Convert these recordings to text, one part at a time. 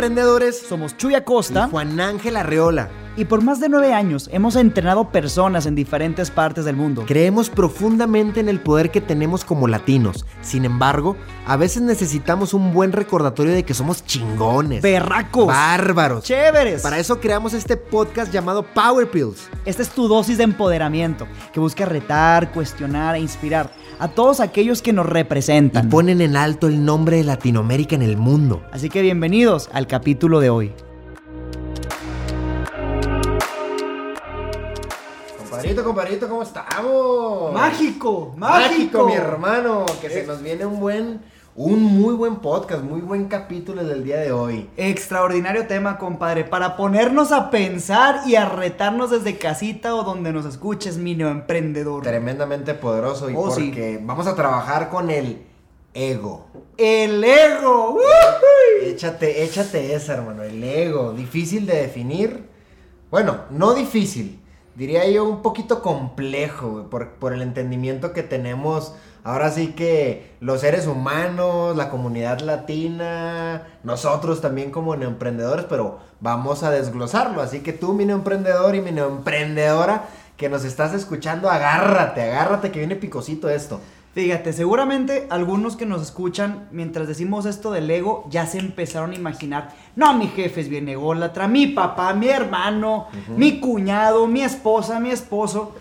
Emprendedores Somos Chuy Acosta y Juan Ángel Arreola. y por más de nueve años hemos entrenado personas en diferentes partes del mundo. Creemos profundamente en el poder que tenemos como latinos. Sin embargo, a veces necesitamos un buen recordatorio de que somos chingones. Berracos. Bárbaros. Chéveres. Para eso creamos este podcast llamado Power Pills. Esta es tu dosis de empoderamiento que busca retar, cuestionar e inspirar a todos aquellos que nos Y representan. ponen en alto el nombre de Latinoamérica en el mundo. Así que bienvenidos al capítulo de hoy. Compadrito, compadrito, ¿cómo estamos? Mágico, Mágico, mi hermano. Que se nos viene un buen, un muy buen podcast, muy buen capítulo del día de hoy. Extraordinario tema, compadre, para ponernos a pensar y a retarnos desde casita o donde nos escuches, mi neoemprendedor. Tremendamente poderoso y Oh, sí. porque vamos a trabajar con el ego. El ego. ¡Uy! Échate, échate esa, hermano, el ego. Difícil de definir. Bueno, no difícil. Diría yo un poquito complejo, por, por el entendimiento que tenemos. Ahora sí que los seres humanos, la comunidad latina, nosotros también como neoemprendedores, pero vamos a desglosarlo. Así que tú, mi neoemprendedor y mi neoemprendedora que nos estás escuchando, agárrate, agárrate que viene picosito esto. Fíjate, seguramente algunos que nos escuchan mientras decimos esto del ego ya se empezaron a imaginar, no, mi jefe es bien ególatra, mi papá, mi hermano, mi cuñado, mi esposa, mi esposo.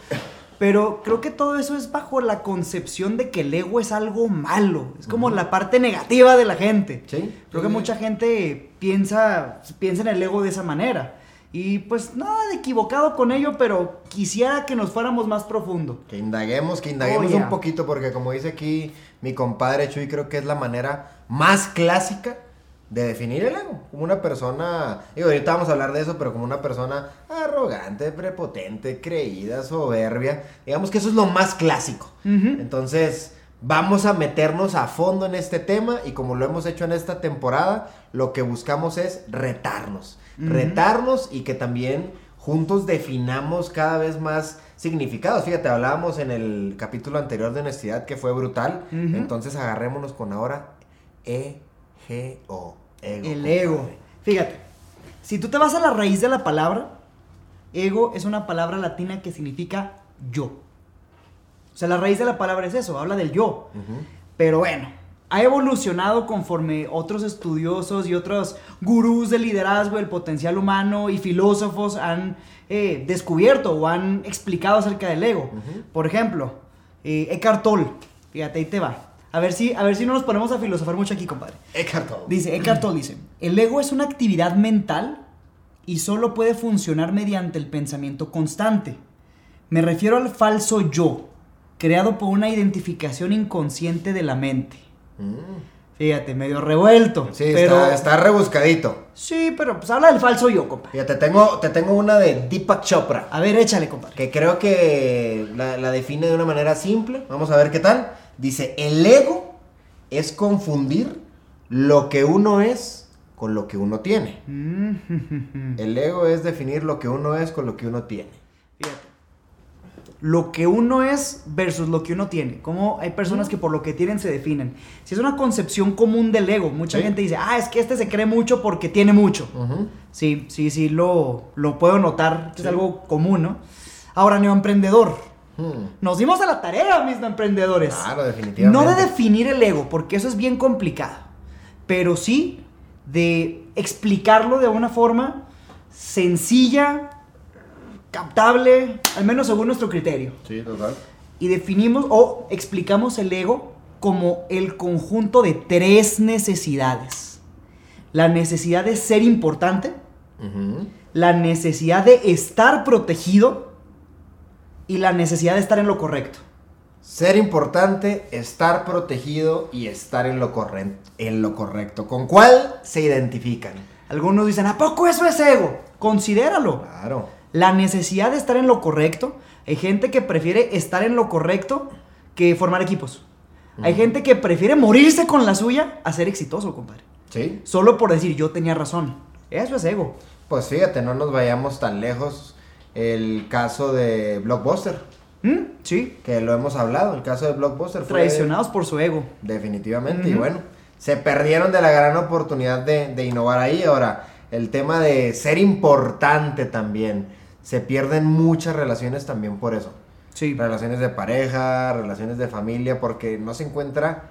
Pero creo que todo eso es bajo la concepción de que el ego es algo malo, es como la parte negativa de la gente. ¿Sí? Creo que mucha gente piensa, piensa en el ego de esa manera. Y pues nada de equivocado con ello, pero quisiera que nos fuéramos más profundo. Que indaguemos, que indaguemos Oh, yeah. un poquito, porque como dice aquí mi compadre Chuy, creo que es la manera más clásica de definir el ego. Como una persona, digo, ahorita vamos a hablar de eso, pero como una persona arrogante, prepotente, creída, soberbia. Digamos que eso es lo más clásico. Entonces, vamos a meternos a fondo en este tema y como lo hemos hecho en esta temporada, lo que buscamos es retarnos. Retarnos y que también juntos definamos cada vez más significados. Fíjate, hablábamos en el capítulo anterior de honestidad que fue brutal. Entonces, agarrémonos con ahora E-G-O. Ego, El ego. Fíjate, si tú te vas a la raíz de la palabra, ego es una palabra latina que significa yo. O sea, la raíz de la palabra es eso, habla del yo. Pero bueno, ha evolucionado conforme otros estudiosos y otros gurús de liderazgo del potencial humano y filósofos han eh, descubierto o han explicado acerca del ego. Por ejemplo, eh, Eckhart Tolle, fíjate, ahí te va. A ver, si, a ver si no nos ponemos a filosofar mucho aquí, compadre. Eckhart Tolle. Dice, Eckhart Tolle dice, el ego es una actividad mental y solo puede funcionar mediante el pensamiento constante. Me refiero al falso yo, creado por una identificación inconsciente de la mente. Mm. Fíjate, medio revuelto. Sí, pero, está, está rebuscadito. Sí, pero pues habla del falso yo, compadre. Fíjate, tengo, te tengo una de Deepak Chopra. A ver, échale, compadre. que creo que la, la define de una manera simple. Vamos a ver qué tal. Dice, el ego es confundir lo que uno es con lo que uno tiene. Mm, El ego es definir lo que uno es con lo que uno tiene. Fíjate. Lo que uno es versus lo que uno tiene. Como hay personas que por lo que tienen se definen. Si es una concepción común del ego, mucha Sí. gente dice, ah, es que este se cree mucho porque tiene mucho. Sí, sí, sí, lo, lo puedo notar, que Sí. es algo común, ¿no? Ahora, neoemprendedor. Hmm. Nos dimos a la tarea, mis neoemprendedores. Claro, definitivamente. No de definir el ego, porque eso es bien complicado. Pero sí de explicarlo de una forma sencilla, captable, al menos según nuestro criterio. Sí, total. Y definimos o explicamos el ego como el conjunto de tres necesidades. La necesidad de ser importante, la necesidad de estar protegido y la necesidad de estar en lo correcto. Ser importante, estar protegido y estar en lo, corren- en lo correcto. ¿Con cuál se identifican? Algunos dicen, ¿a poco eso es ego? Considéralo. Claro. La necesidad de estar en lo correcto. Hay gente que prefiere estar en lo correcto que formar equipos. Hay gente que prefiere morirse con la suya a ser exitoso, compadre. Sí. Solo por decir, yo tenía razón. Eso es ego. Pues fíjate, no nos vayamos tan lejos. El caso de Blockbuster, ¿Mm? Sí. que lo hemos hablado, el caso de Blockbuster fue Traicionados por su ego. definitivamente y bueno, se perdieron de la gran oportunidad de, de innovar ahí. Ahora, el tema de ser importante también. Se pierden muchas relaciones también por eso. Sí. Relaciones de pareja, relaciones de familia, porque no se encuentra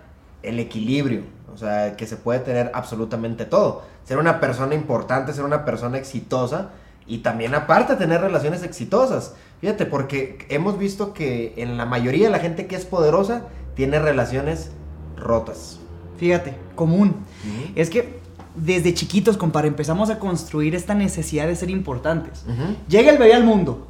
el equilibrio. O sea, que se puede tener absolutamente todo. Ser una persona importante, ser una persona exitosa y también aparte tener relaciones exitosas. Fíjate, porque hemos visto que en la mayoría de la gente que es poderosa tiene relaciones rotas. Fíjate, común. Es que desde chiquitos, compadre, empezamos a construir esta necesidad de ser importantes. Llega el bebé al mundo.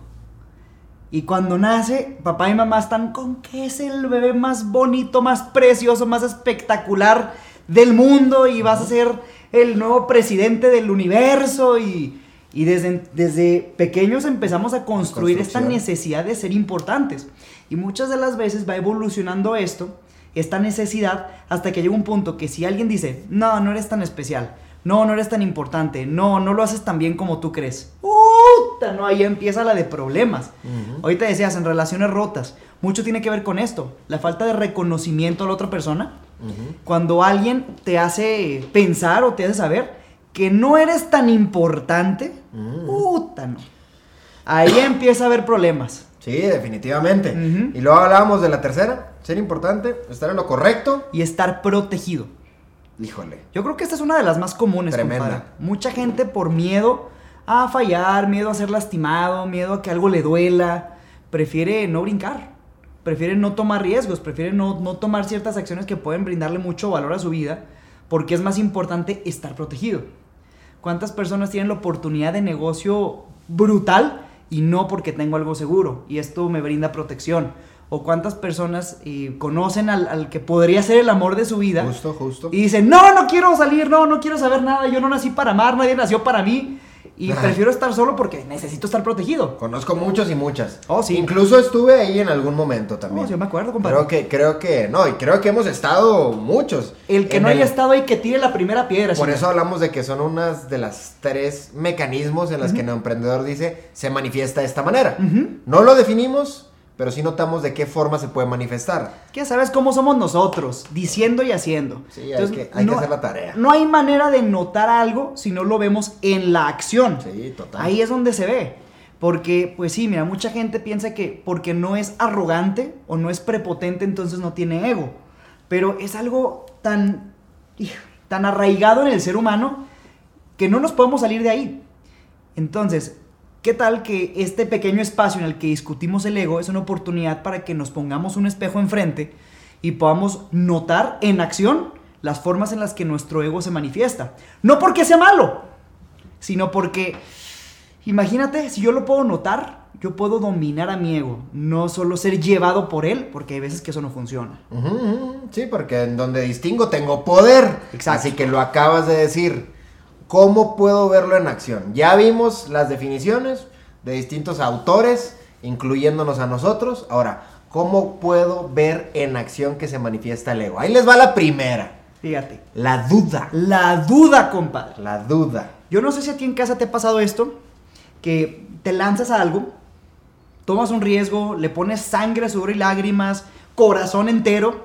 Y cuando nace, papá y mamá están con que es el bebé más bonito, más precioso, más espectacular del mundo y vas a ser el nuevo presidente del universo y, y desde, desde pequeños empezamos a construir esta necesidad de ser importantes. Y muchas de las veces va evolucionando esto, esta necesidad, hasta que llega un punto que si alguien dice, no, no eres tan especial, no, no eres tan importante, no, no lo haces tan bien como tú crees. Puta, no, ahí empieza la de problemas. Ujú. Ahorita decías, en relaciones rotas, mucho tiene que ver con esto, la falta de reconocimiento a la otra persona. Ujú. Cuando alguien te hace pensar o te hace saber que no eres tan importante, Mm. puta, no. Ahí empieza a haber problemas. Sí, definitivamente. Y luego hablábamos de la tercera, ser importante, estar en lo correcto. Y estar protegido. Híjole. Yo creo que esta es una de las más comunes, Tremenda. compadre. Mucha gente por miedo a fallar, miedo a ser lastimado, miedo a que algo le duela, prefiere no brincar, prefiere no tomar riesgos, prefiere no, no tomar ciertas acciones que pueden brindarle mucho valor a su vida, porque es más importante estar protegido. ¿Cuántas personas tienen la oportunidad de negocio brutal y no porque tengo algo seguro y esto me brinda protección? ¿O cuántas personas eh, conocen al, al que podría ser el amor de su vida? Justo, justo. Y dicen, no, no quiero salir, no, no quiero saber nada, yo no nací para amar, nadie nació para mí. Y prefiero estar solo porque necesito estar protegido. Conozco muchos y muchas. Oh, sí. Incluso estuve ahí en algún momento también. Sí, yo me acuerdo, compadre. Creo que, creo que, no, y creo que hemos estado muchos. El que no haya estado ahí, que tire la primera piedra. Por señor. eso hablamos de que son unas de las tres mecanismos en las que el emprendedor dice se manifiesta de esta manera. No lo definimos, pero sí notamos de qué forma se puede manifestar. Que sabes cómo somos nosotros, diciendo y haciendo. Sí, hay que- hay que hacer la tarea. No hay manera de notar algo si no lo vemos en la acción. Sí, total. Ahí es donde se ve. Porque, pues sí, mira, mucha gente piensa que porque no es arrogante o no es prepotente, entonces no tiene ego. Pero es algo tan, tan arraigado en el ser humano que no nos podemos salir de ahí. Entonces, ¿qué tal que este pequeño espacio en el que discutimos el ego es una oportunidad para que nos pongamos un espejo enfrente y podamos notar en acción las formas en las que nuestro ego se manifiesta? No porque sea malo, sino porque, imagínate, si yo lo puedo notar, yo puedo dominar a mi ego, no solo ser llevado por él, porque hay veces que eso no funciona. Sí, porque en donde distingo tengo poder. Exacto. Así que lo acabas de decir. ¿Cómo puedo verlo en acción? Ya vimos las definiciones de distintos autores, incluyéndonos a nosotros. Ahora, ¿cómo puedo ver en acción que se manifiesta el ego? Ahí les va la primera. Fíjate, La duda. la duda, compadre. La duda. Yo no sé si a ti en casa te ha pasado esto, que te lanzas a algo, tomas un riesgo, le pones sangre, sudor y lágrimas, corazón entero,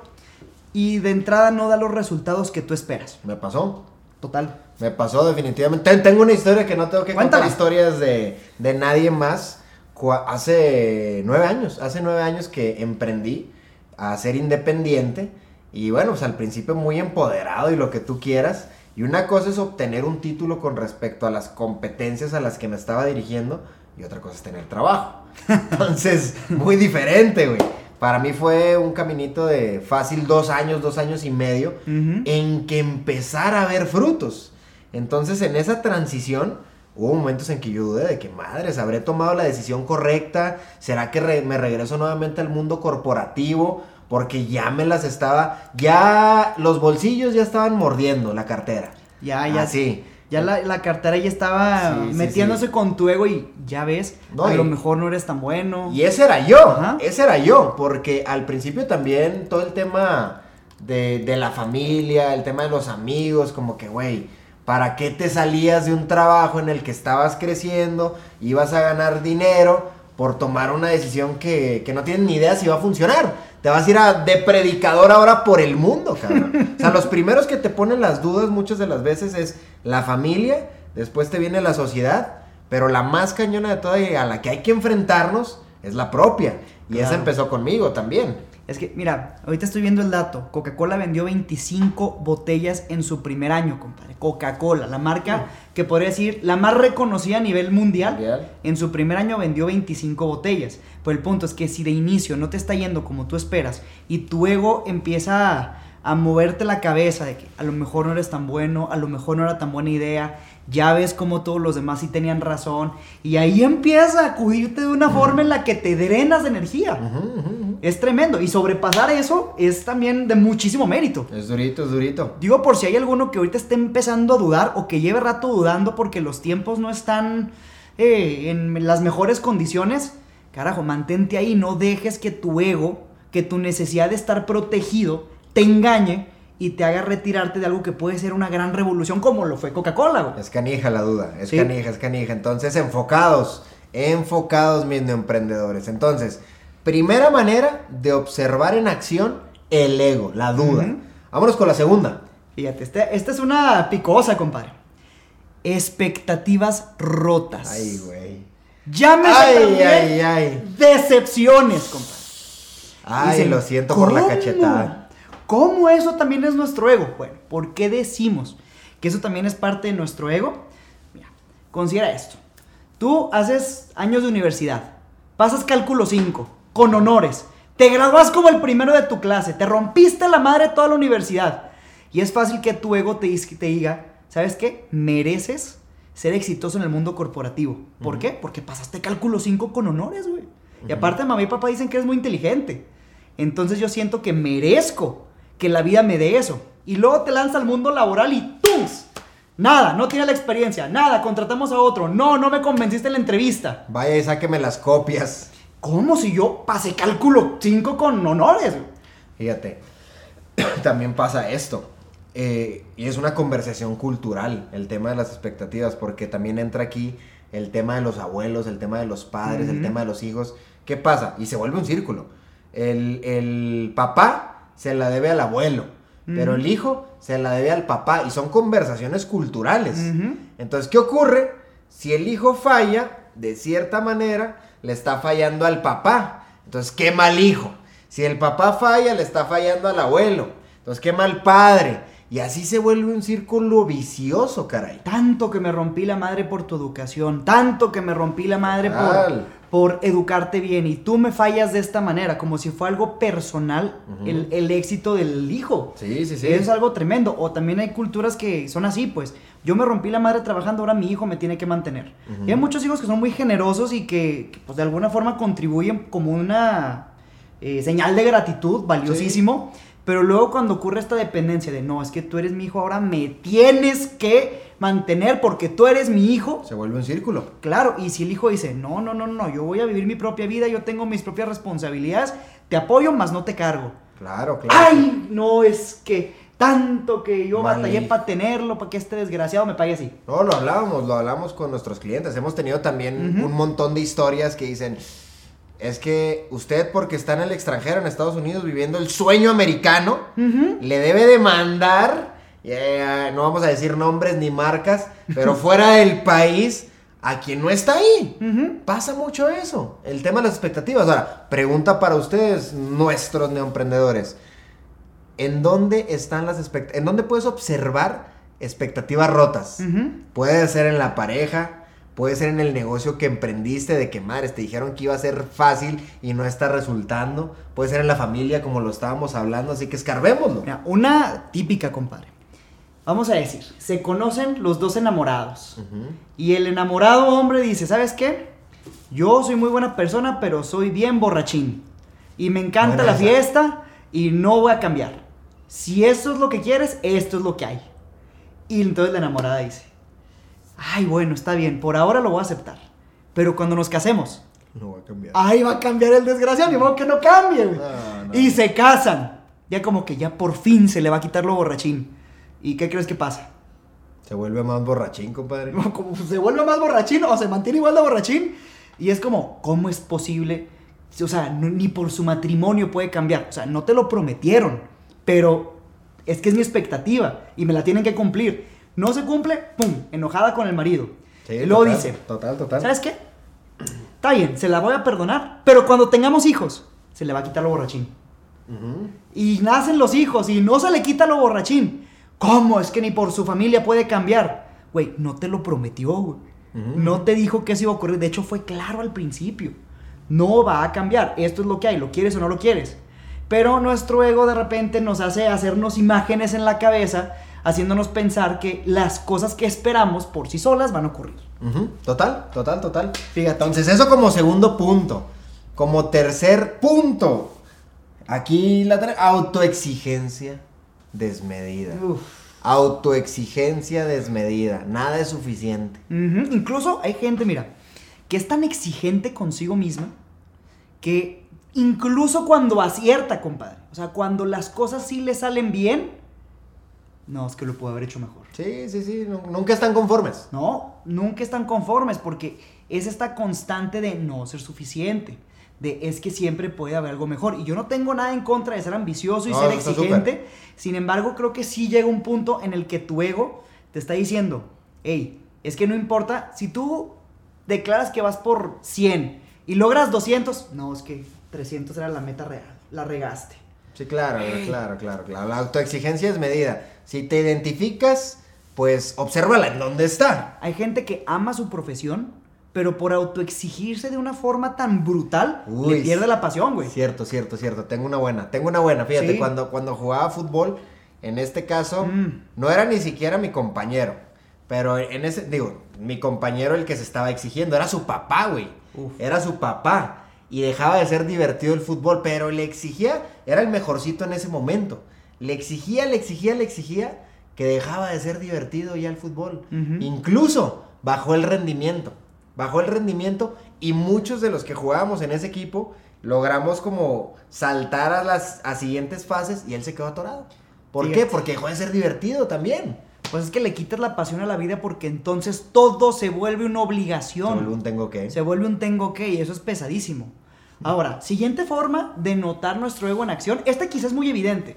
y de entrada no da los resultados que tú esperas. ¿Me pasó? Total. Me pasó definitivamente. Ten- Tengo una historia que no tengo que Cuéntala. contar historias de, de nadie más. Hace nueve años, hace nueve años que emprendí a ser independiente. Y bueno, pues al principio muy empoderado y lo que tú quieras. Y una cosa es obtener un título con respecto a las competencias a las que me estaba dirigiendo. Y otra cosa es tener trabajo. Entonces, muy diferente, güey. Para mí fue un caminito de fácil dos años, dos años y medio en que empezara a ver frutos. Entonces, en esa transición, hubo momentos en que yo dudé de que, madres, ¿habré tomado la decisión correcta? ¿Será que re- me regreso nuevamente al mundo corporativo? Porque ya me las estaba, ya los bolsillos ya estaban mordiendo la cartera. Ya, ya. Así. Ya la, la cartera ya estaba Sí, metiéndose sí. con tu ego y ya ves, No, a lo mejor no eres tan bueno. Y ese era yo, Ajá. ese era yo, porque al principio también todo el tema de, de la familia, el tema de los amigos, como que, güey, ¿para qué te salías de un trabajo en el que estabas creciendo, ibas a ganar dinero, por tomar una decisión que, que no tienes ni idea si va a funcionar. Te vas a ir a, de predicador ahora por el mundo, cabrón. O sea, los primeros que te ponen las dudas muchas de las veces es la familia, después te viene la sociedad, pero la más cañona de todas y a la que hay que enfrentarnos es la propia. Y esa Claro. empezó conmigo también. Es que, mira, ahorita estoy viendo el dato. Coca-Cola vendió 25 botellas en su primer año, compadre. Coca-Cola, la marca que podría decir la más reconocida a nivel mundial. Mundial. En su primer año vendió 25 botellas. Pero el punto es que si de inicio no te está yendo como tú esperas y tu ego empieza a, a moverte la cabeza de que a lo mejor no eres tan bueno, a lo mejor no era tan buena idea, ya ves como todos los demás sí tenían razón y ahí empieza a acudirte de una forma en la que te drenas de energía. Es tremendo. Y sobrepasar eso es también de muchísimo mérito. Es durito, es durito. Digo por si hay alguno que ahorita esté empezando a dudar o que lleve rato dudando porque los tiempos no están eh, en las mejores condiciones. Carajo, mantente ahí, no dejes que tu ego, que tu necesidad de estar protegido, te engañe y te haga retirarte de algo que puede ser una gran revolución como lo fue Coca-Cola, güey. Es canija la duda, es Sí. canija, es canija. Entonces, enfocados, enfocados mis neoemprendedores. Entonces, primera manera de observar en acción el ego, la duda. Ujú. Vámonos con la segunda. Fíjate, esta es una picosa, compadre. Expectativas rotas. Ay, güey. Llámese Ay, también ay, ay. decepciones, compadre. Ay, Dicen, lo siento por la cachetada. ¿Cómo eso también es nuestro ego? Bueno, ¿por qué decimos que eso también es parte de nuestro ego? Mira, considera esto. Tú haces años de universidad, pasas cálculo 5, con honores, te gradúas como el primero de tu clase, te rompiste la madre toda la universidad. Y es fácil que tu ego te, te diga, ¿sabes qué? Mereces ser exitoso en el mundo corporativo. ¿Por qué? Porque pasaste cálculo 5 con honores, güey. Y aparte mamá y papá dicen que eres muy inteligente. Entonces yo siento que merezco que la vida me dé eso. Y luego te lanza al mundo laboral y ¡tums! Nada, no tiene la experiencia, nada, contratamos a otro. No, no me convenciste en la entrevista. Vaya y sáqueme las copias. ¿Cómo si yo pasé cálculo 5 con honores? Fíjate, también pasa esto. eh, y es una conversación cultural, el tema de las expectativas, porque también entra aquí el tema de los abuelos, el tema de los padres, el tema de los hijos. ¿Qué pasa? Y se vuelve un círculo. El, el papá se la debe al abuelo, pero el hijo se la debe al papá. Y son conversaciones culturales. Entonces, ¿qué ocurre? Si el hijo falla, de cierta manera, le está fallando al papá. Entonces, qué mal hijo. Si el papá falla, le está fallando al abuelo. Entonces, qué mal padre. Y así se vuelve un círculo vicioso, caray. Tanto que me rompí la madre por tu educación, tanto que me rompí la madre por, por educarte bien y tú me fallas de esta manera, como si fue algo personal el, el éxito del hijo. Sí, sí, sí. Es algo tremendo. O también hay culturas que son así, pues. Yo me rompí la madre trabajando, ahora mi hijo me tiene que mantener. Y hay muchos hijos que son muy generosos y que, que, pues, de alguna forma contribuyen como una eh, señal de gratitud valiosísimo. Pero luego cuando ocurre esta dependencia de, no, es que tú eres mi hijo, ahora me tienes que mantener porque tú eres mi hijo. Se vuelve un círculo. Claro, y si el hijo dice, no, no, no, no, yo voy a vivir mi propia vida, yo tengo mis propias responsabilidades, te apoyo, más no te cargo. Claro, claro. Ay, no, es que tanto que yo Mal batallé para tenerlo, para que este desgraciado me pague así. No, lo hablábamos, lo hablamos con nuestros clientes. Hemos tenido también un montón de historias que dicen, es que usted porque está en el extranjero, en Estados Unidos, viviendo el sueño americano, le debe demandar, eh, no vamos a decir nombres ni marcas, pero fuera del país, a quien no está ahí. Pasa mucho eso, el tema de las expectativas. Ahora, pregunta para ustedes, nuestros neoemprendedores. ¿En dónde están las expectativas? ¿En dónde puedes observar expectativas rotas? Puede ser en la pareja, puede ser en el negocio que emprendiste de que madres te dijeron que iba a ser fácil y no está resultando. Puede ser en la familia como lo estábamos hablando, así que escarbémoslo. Mira, una típica, compadre. Vamos a decir, se conocen los dos enamorados. Y el enamorado hombre dice, ¿sabes qué? Yo soy muy buena persona, pero soy bien borrachín. Y me encanta la esa. fiesta y no voy a cambiar. Si eso es lo que quieres, esto es lo que hay. Y entonces la enamorada dice, ay, bueno, está bien, por ahora lo voy a aceptar. Pero cuando nos casemos, No va a cambiar. ahí va a cambiar el desgraciado, ni modo que no cambie. No, no. Y se casan. Ya como que ya por fin se le va a quitar lo borrachín. ¿Y qué crees que pasa? Se vuelve más borrachín, compadre. Como se vuelve más borrachín o se mantiene igual de borrachín, Y es como, ¿cómo es posible? O sea, no- ni por su matrimonio puede cambiar. O sea, no te lo prometieron, pero es que es mi expectativa y me la tienen que cumplir. No se cumple, ¡pum! Enojada con el marido. Sí, luego total, dice, Total, total. ¿sabes qué? Está bien, se la voy a perdonar, pero cuando tengamos hijos, se le va a quitar lo borrachín. Ujú. Y nacen los hijos y no se le quita lo borrachín. ¿Cómo? Es que ni por su familia puede cambiar. Güey, no te lo prometió, güey. Ujú. No te dijo que eso iba a ocurrir. De hecho, fue claro al principio. No va a cambiar. Esto es lo que hay. ¿Lo quieres o no lo quieres? Pero nuestro ego de repente nos hace hacernos imágenes en la cabeza, haciéndonos pensar que las cosas que esperamos por sí solas van a ocurrir. Total, total, total. Fíjate, entonces eso como segundo punto. Como tercer punto. Aquí la autoexigencia desmedida. Uf. Autoexigencia desmedida. Nada es suficiente. Incluso hay gente, mira, que es tan exigente consigo misma que incluso cuando acierta, compadre, o sea, cuando las cosas sí le salen bien, no, es que lo puedo haber hecho mejor. Sí, sí, sí. nu- Nunca están conformes. No, nunca están conformes porque es esta constante de no ser suficiente, de es que siempre puede haber algo mejor. Y yo no tengo nada en contra de ser ambicioso y No, ser exigente, sin embargo creo que sí llega un punto en el que tu ego te está diciendo, hey, es que no importa, si tú declaras que vas por 100 y logras 200, no, es que 300 era la meta real, la regaste. Sí, claro, claro, claro, claro. La autoexigencia es medida. Si te identificas, pues obsérvala en dónde está. Hay gente que ama su profesión, pero por autoexigirse de una forma tan brutal, Uy, le pierde la pasión, güey. Cierto, cierto, cierto. Tengo una buena. Tengo una buena. Fíjate, Sí. cuando, cuando jugaba fútbol, en este caso, Mm. no era ni siquiera mi compañero. Pero en ese, digo, mi compañero el que se estaba exigiendo, era su papá, güey. Uf. Era su papá. Y dejaba de ser divertido el fútbol, pero le exigía, era el mejorcito en ese momento. Le exigía, le exigía, le exigía que dejaba de ser divertido ya el fútbol. Incluso bajó el rendimiento. Bajó el rendimiento y muchos de los que jugábamos en ese equipo logramos como saltar a las a siguientes fases y él se quedó atorado. ¿Por qué? Porque dejó de ser divertido también. Pues es que le quitas la pasión a la vida porque entonces todo se vuelve una obligación. Solo un tengo que. Se vuelve un tengo que y eso es pesadísimo. Ahora, siguiente forma de notar nuestro ego en acción. Esta quizás es muy evidente.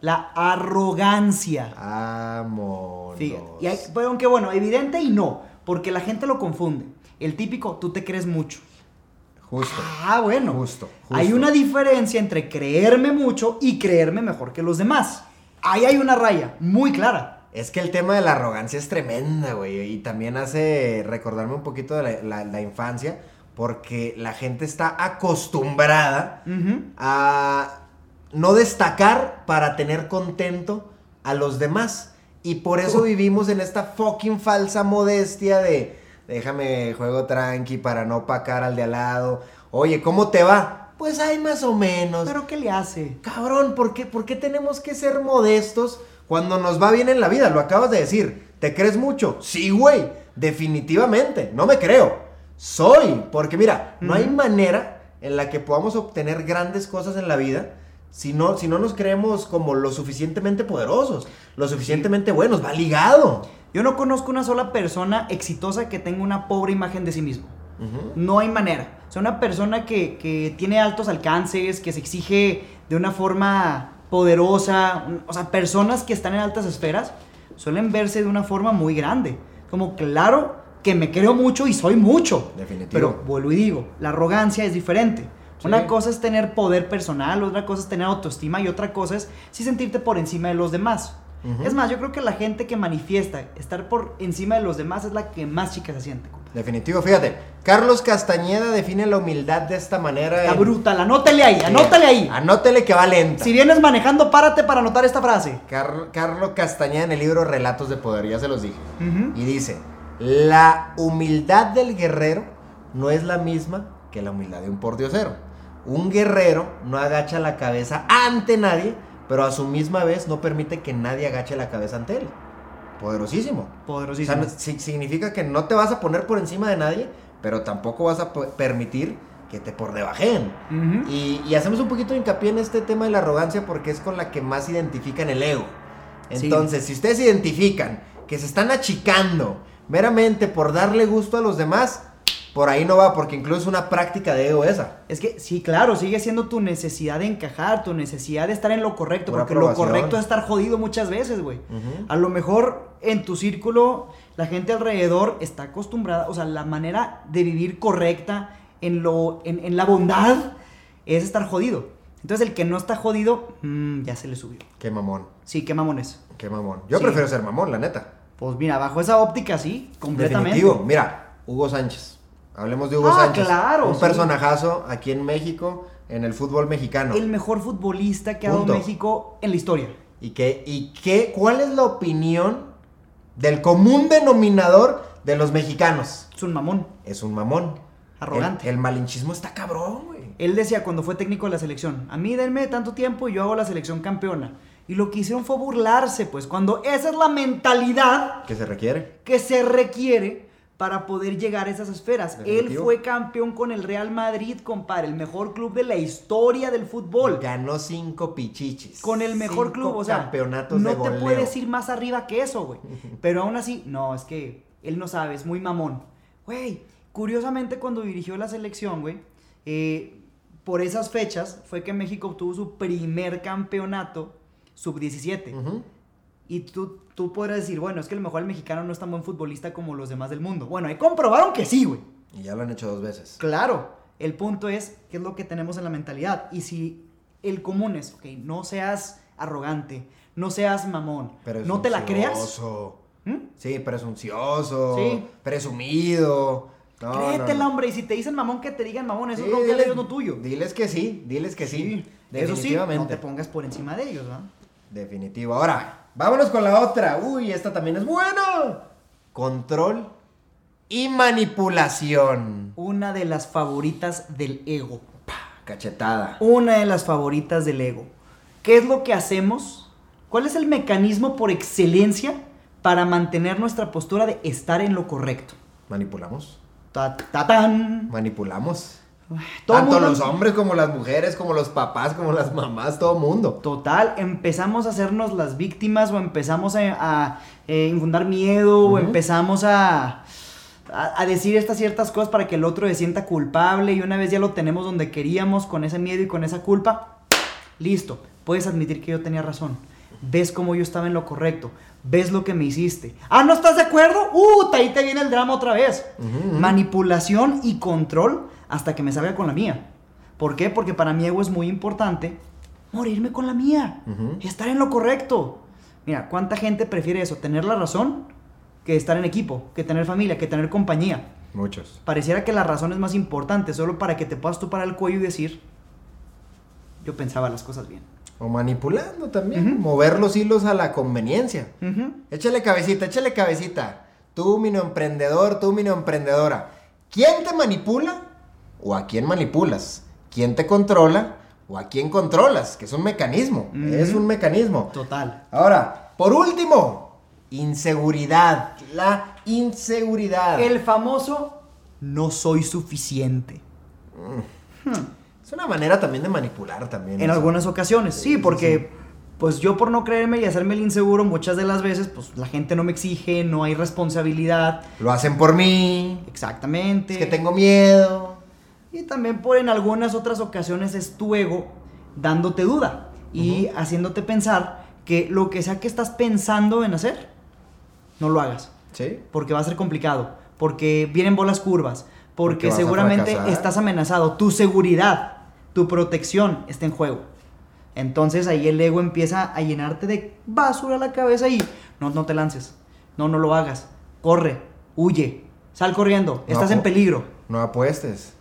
La arrogancia. Vámonos. Fíjate. Y hay- pero aunque bueno, evidente y no, porque la gente lo confunde. El típico, tú te crees mucho. Justo. Ah, bueno. Justo, Hay una diferencia entre creerme mucho y creerme mejor que los demás. Ahí hay una raya muy clara. Es que el tema de la arrogancia es tremenda, güey. Y también hace recordarme un poquito de la, la- la infancia. Porque la gente está acostumbrada a no destacar para tener contento a los demás. Y por eso vivimos en esta fucking falsa modestia de déjame juego tranqui para no pacar al de al lado. Oye, ¿cómo te va? Pues hay más o menos. Pero ¿qué le hace? Cabrón, ¿por qué, ¿por qué tenemos que ser modestos cuando nos va bien en la vida? Lo acabas de decir. ¿Te crees mucho? Sí, güey. Definitivamente. No me creo. Soy. Porque mira, no hay manera en la que podamos obtener grandes cosas en la vida si no, si no nos creemos como lo suficientemente poderosos, lo suficientemente buenos. Va ligado. Yo no conozco una sola persona exitosa que tenga una pobre imagen de sí mismo. No hay manera. O sea, una persona que, que tiene altos alcances, que se exige de una forma poderosa, un- o sea, personas que están en altas esferas, suelen verse de una forma muy grande. Como, claro que me creo mucho y soy mucho. Definitivo. Pero vuelvo y digo, la arrogancia es diferente. Sí. Una cosa es tener poder personal, otra cosa es tener autoestima y otra cosa es sí sentirte por encima de los demás. Es más, yo creo que la gente que manifiesta estar por encima de los demás es la que más chica se siente. Definitivo, fíjate. Carlos Castañeda define la humildad de esta manera. Está en- brutal, anótale ahí, anótale ahí. Anótele que va lenta. Si vienes manejando, párate para anotar esta frase. Car- Carlos Castañeda en el libro Relatos de Poder, ya se los dije. Y dice, la humildad del guerrero no es la misma que la humildad de un pordiosero. Un guerrero no agacha la cabeza ante nadie, pero a su misma vez no permite que nadie agache la cabeza ante él. Poderosísimo. O Poderosísimo. sea, no- si- significa que no te vas a poner por encima de nadie, pero tampoco vas a permitir que te por debajen. Y, y hacemos un poquito de hincapié en este tema de la arrogancia porque es con la que más identifican el ego. Sí. Entonces, si ustedes identifican que se están achicando meramente por darle gusto a los demás, por ahí no va, porque incluso es una práctica de ego esa. Es que sí, claro, sigue siendo tu necesidad de encajar, tu necesidad de estar en lo correcto, porque lo correcto es estar jodido muchas veces, güey. A lo mejor en tu círculo la gente alrededor está acostumbrada, o sea, la manera de vivir correcta en, lo, en, en la bondad es estar jodido. Entonces el que no está jodido, mm, ya se le subió. Qué mamón, Sí, qué mamón es. qué mamón. Yo Sí. prefiero ser mamón, la neta. Pues mira, bajo esa óptica sí, completamente. Definitivo. Mira, Hugo Sánchez. Hablemos de Hugo Ah, Sánchez. claro, Un sí. personajazo aquí en México, en el fútbol mexicano. El mejor futbolista que ha dado Punto. México en la historia. ¿Y qué, y qué, cuál es la opinión del común denominador de los mexicanos? Es un mamón. Es un mamón. Arrogante. El, el malinchismo está cabrón, güey. Él decía cuando fue técnico de la selección, a mí denme tanto tiempo y yo hago la selección campeona. Y lo que hicieron fue burlarse, pues, cuando esa es la mentalidad ¿Qué se requiere? que se requiere para poder llegar a esas esferas. Él fue campeón con el Real Madrid, compadre, el mejor club de la historia del fútbol. Ganó cinco pichichis. Con el mejor Cinco club, o sea, campeonatos no de te puedes ir más arriba que eso, güey. Pero aún así, no, es que él no sabe, es muy mamón. Güey, curiosamente cuando dirigió la selección, güey, eh, por esas fechas fue que México obtuvo su primer campeonato sub-17. Ujú. Y tú, tú podrás decir, bueno, es que a lo mejor el mexicano no es tan buen futbolista como los demás del mundo. Bueno, ahí comprobaron que sí, güey. Y ya lo han hecho dos veces. Claro, el punto es qué es lo que tenemos en la mentalidad. Y si el común es, ok, no seas arrogante, no seas mamón, no te la creas. ¿Mm? Sí, presuncioso. Sí. Presumido. No, Créetela, no, no. hombre. Y si te dicen mamón, que te digan mamón. Eso Sí, es lo que tuyo. Diles que sí, diles que sí. Eso sí, Definitivamente. no te pongas por encima de ellos, ¿no? Definitivo. Ahora, vámonos con la otra. Uy, esta también es buena. Control y manipulación. Una de las favoritas del ego. Cachetada. Una de las favoritas del ego. ¿Qué es lo que hacemos? ¿Cuál es el mecanismo por excelencia para mantener nuestra postura de estar en lo correcto? Manipulamos. Ta, ta, tan. Manipulamos. Todo Tanto mundo- los hombres como las mujeres, como los papás, como las mamás, todo mundo. Total, empezamos a hacernos las víctimas o empezamos a, a, eh, infundar miedo o empezamos a, a, a decir estas ciertas cosas para que el otro se sienta culpable y una vez ya lo tenemos donde queríamos con ese miedo y con esa culpa, listo, puedes admitir que yo tenía razón. Ves cómo yo estaba en lo correcto. Ves lo que me hiciste. Ah, ¿no estás de acuerdo? ¡Uh! Ahí te viene el drama otra vez. Manipulación y control hasta que me salga con la mía. ¿Por qué? Porque para mi ego es muy importante morirme con la mía. Ujú. Estar en lo correcto. Mira, ¿cuánta gente prefiere eso? Tener la razón que estar en equipo, que tener familia, que tener compañía. Muchos. Pareciera que la razón es más importante solo para que te puedas tú parar el cuello y decir, yo pensaba las cosas bien. O manipulando también. Mover los hilos a la conveniencia. Ujú. Échale cabecita, échale cabecita. Tú, mino emprendedor, tú, mino emprendedora. ¿Quién te manipula o a quién manipulas? ¿Quién te controla o a quién controlas? Que es un mecanismo. Es un mecanismo. Total. Ahora, por último, inseguridad. La inseguridad. El famoso no soy suficiente. Es una manera también de manipular también. En eso. algunas ocasiones, sí, porque pues yo por no creerme y hacerme el inseguro muchas de las veces, pues la gente no me exige, no hay responsabilidad. Lo hacen por mí. Exactamente. Es que tengo miedo. Y también por en algunas otras ocasiones es tu ego dándote duda y haciéndote pensar que lo que sea que estás pensando en hacer, no lo hagas. ¿Sí? Porque va a ser complicado, porque vienen bolas curvas, Porque porque, vas a seguramente estás amenazado, tu seguridad, tu protección está en juego. Entonces ahí el ego empieza a llenarte de basura a la cabeza y no, no te lances, no, no lo hagas, corre, huye, sal corriendo, No, estás en peligro. No apuestes.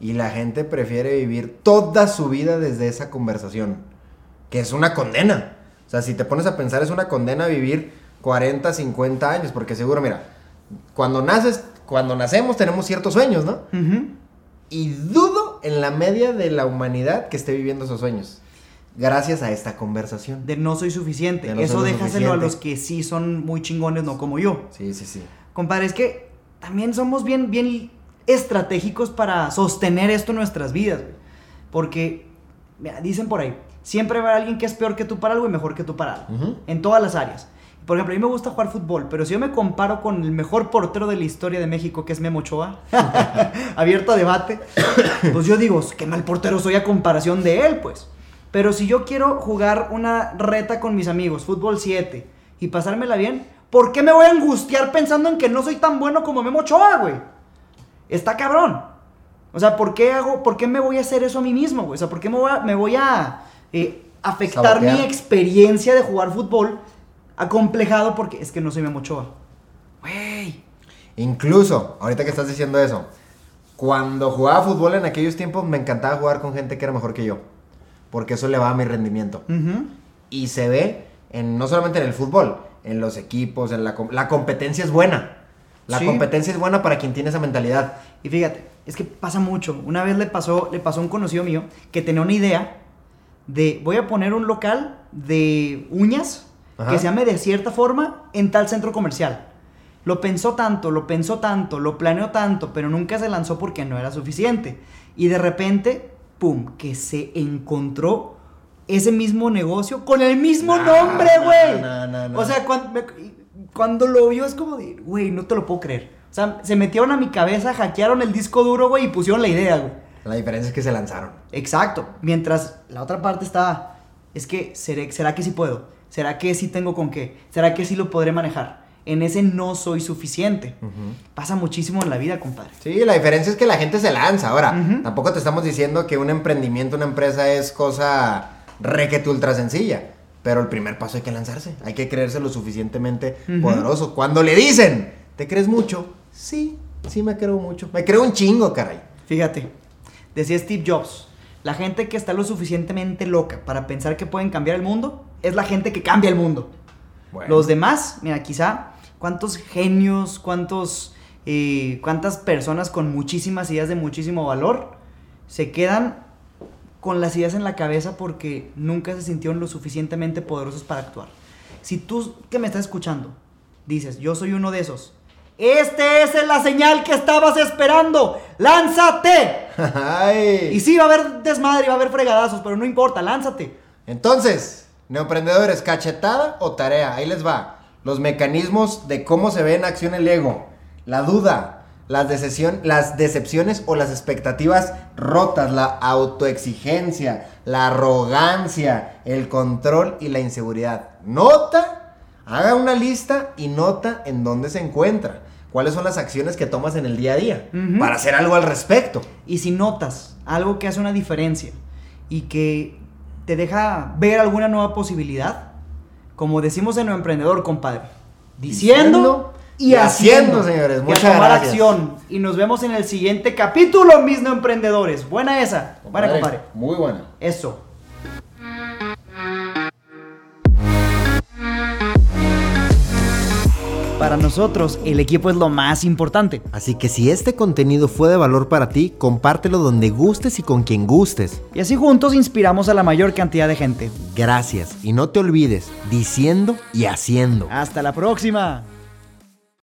Y la gente prefiere vivir toda su vida desde esa conversación. Que es una condena. O sea, si te pones a pensar, es una condena vivir 40, 50 años. Porque seguro, mira, cuando naces, cuando nacemos tenemos ciertos sueños, ¿no? Y dudo en la media de la humanidad que esté viviendo esos sueños. Gracias a esta conversación. De no soy suficiente. De no Eso déjaselo a los que sí son muy chingones, no como yo. Sí, sí, sí. Compadre, es que también somos bien, bien estratégicos para sostener esto en nuestras vidas, güey. Porque, mira, dicen por ahí, siempre va a haber alguien que es peor que tú para algo y mejor que tú para algo. En todas las áreas. Por ejemplo, a mí me gusta jugar fútbol, pero si yo me comparo con el mejor portero de la historia de México, que es Memo Ochoa, abierto a debate, pues yo digo, qué mal portero soy a comparación de él, pues. Pero si yo quiero jugar una reta con mis amigos, fútbol 7, y pasármela bien, ¿por qué me voy a angustiar pensando en que no soy tan bueno como Memo Ochoa, güey? Está cabrón. O sea, ¿por qué hago, por qué me voy a hacer eso a mí mismo, güey? O sea, ¿por qué me voy a, me voy a eh, afectar mi experiencia de jugar fútbol acomplejado porque es que no soy Memo Ochoa? Güey. Incluso, ahorita que estás diciendo eso, cuando jugaba fútbol en aquellos tiempos me encantaba jugar con gente que era mejor que yo. Porque eso le va a mi rendimiento. Y se ve en, no solamente en el fútbol, en los equipos, en la, la competencia es buena. La competencia es buena para quien tiene esa mentalidad. Y fíjate, es que pasa mucho. Una vez le pasó, le pasó a un conocido mío que tenía una idea de voy a poner un local de uñas que se llame de cierta forma en tal centro comercial. Lo pensó tanto, lo pensó tanto, lo planeó tanto, pero nunca se lanzó porque no era suficiente. Y de repente, ¡pum!, que se encontró ese mismo negocio con el mismo nombre, güey. o sea, cuando, cuando lo vio es como de, güey, no te lo puedo creer. O sea, se metieron a mi cabeza, hackearon el disco duro, güey, y pusieron la idea, güey. La diferencia es que se lanzaron. Exacto. Mientras la otra parte estaba, es que, ¿será que sí puedo? ¿Será que sí tengo con qué? ¿Será que sí lo podré manejar? En ese no soy suficiente. Pasa muchísimo en la vida, compadre. Sí, la diferencia es que la gente se lanza. Ahora, tampoco te estamos diciendo que un emprendimiento, una empresa es cosa requete ultra sencilla. Pero el primer paso hay que lanzarse. Hay que creerse lo suficientemente poderoso. Cuando le dicen, ¿te crees mucho? Sí, sí me creo mucho. Me creo un chingo, caray. Fíjate, decía Steve Jobs, la gente que está lo suficientemente loca para pensar que pueden cambiar el mundo es la gente que cambia el mundo. Los demás, mira, quizá, ¿cuántos genios, cuántos, eh, cuántas personas con muchísimas ideas de muchísimo valor se quedan con las ideas en la cabeza porque nunca se sintieron lo suficientemente poderosos para actuar? Si tú que me estás escuchando dices, yo soy uno de esos, este es la señal que estabas esperando. ¡Lánzate! Y sí, va a haber desmadre, va a haber fregadazos, pero no importa, lánzate. Entonces, neoemprendedores, ¿cachetada o tarea? Ahí les va. Los mecanismos de cómo se ve en acción el ego. La duda, las, las decepciones o las expectativas rotas, la autoexigencia, la arrogancia, el control y la inseguridad. Nota, haga una lista y nota en dónde se encuentra cuáles son las acciones que tomas en el día a día para hacer algo al respecto. Y si notas algo que hace una diferencia y que te deja ver alguna nueva posibilidad, como decimos en lo emprendedor, compadre, diciendo, y, haciendo, señores. Muchas y a tomar acción. Y nos vemos en el siguiente capítulo, mis no emprendedores. Buena esa. buena, compadre. Muy buena. Eso. Para nosotros, el equipo es lo más importante. Así que si este contenido fue de valor para ti, compártelo donde gustes y con quien gustes. Y así juntos inspiramos a la mayor cantidad de gente. Gracias y no te olvides, diciendo y haciendo. Hasta la próxima.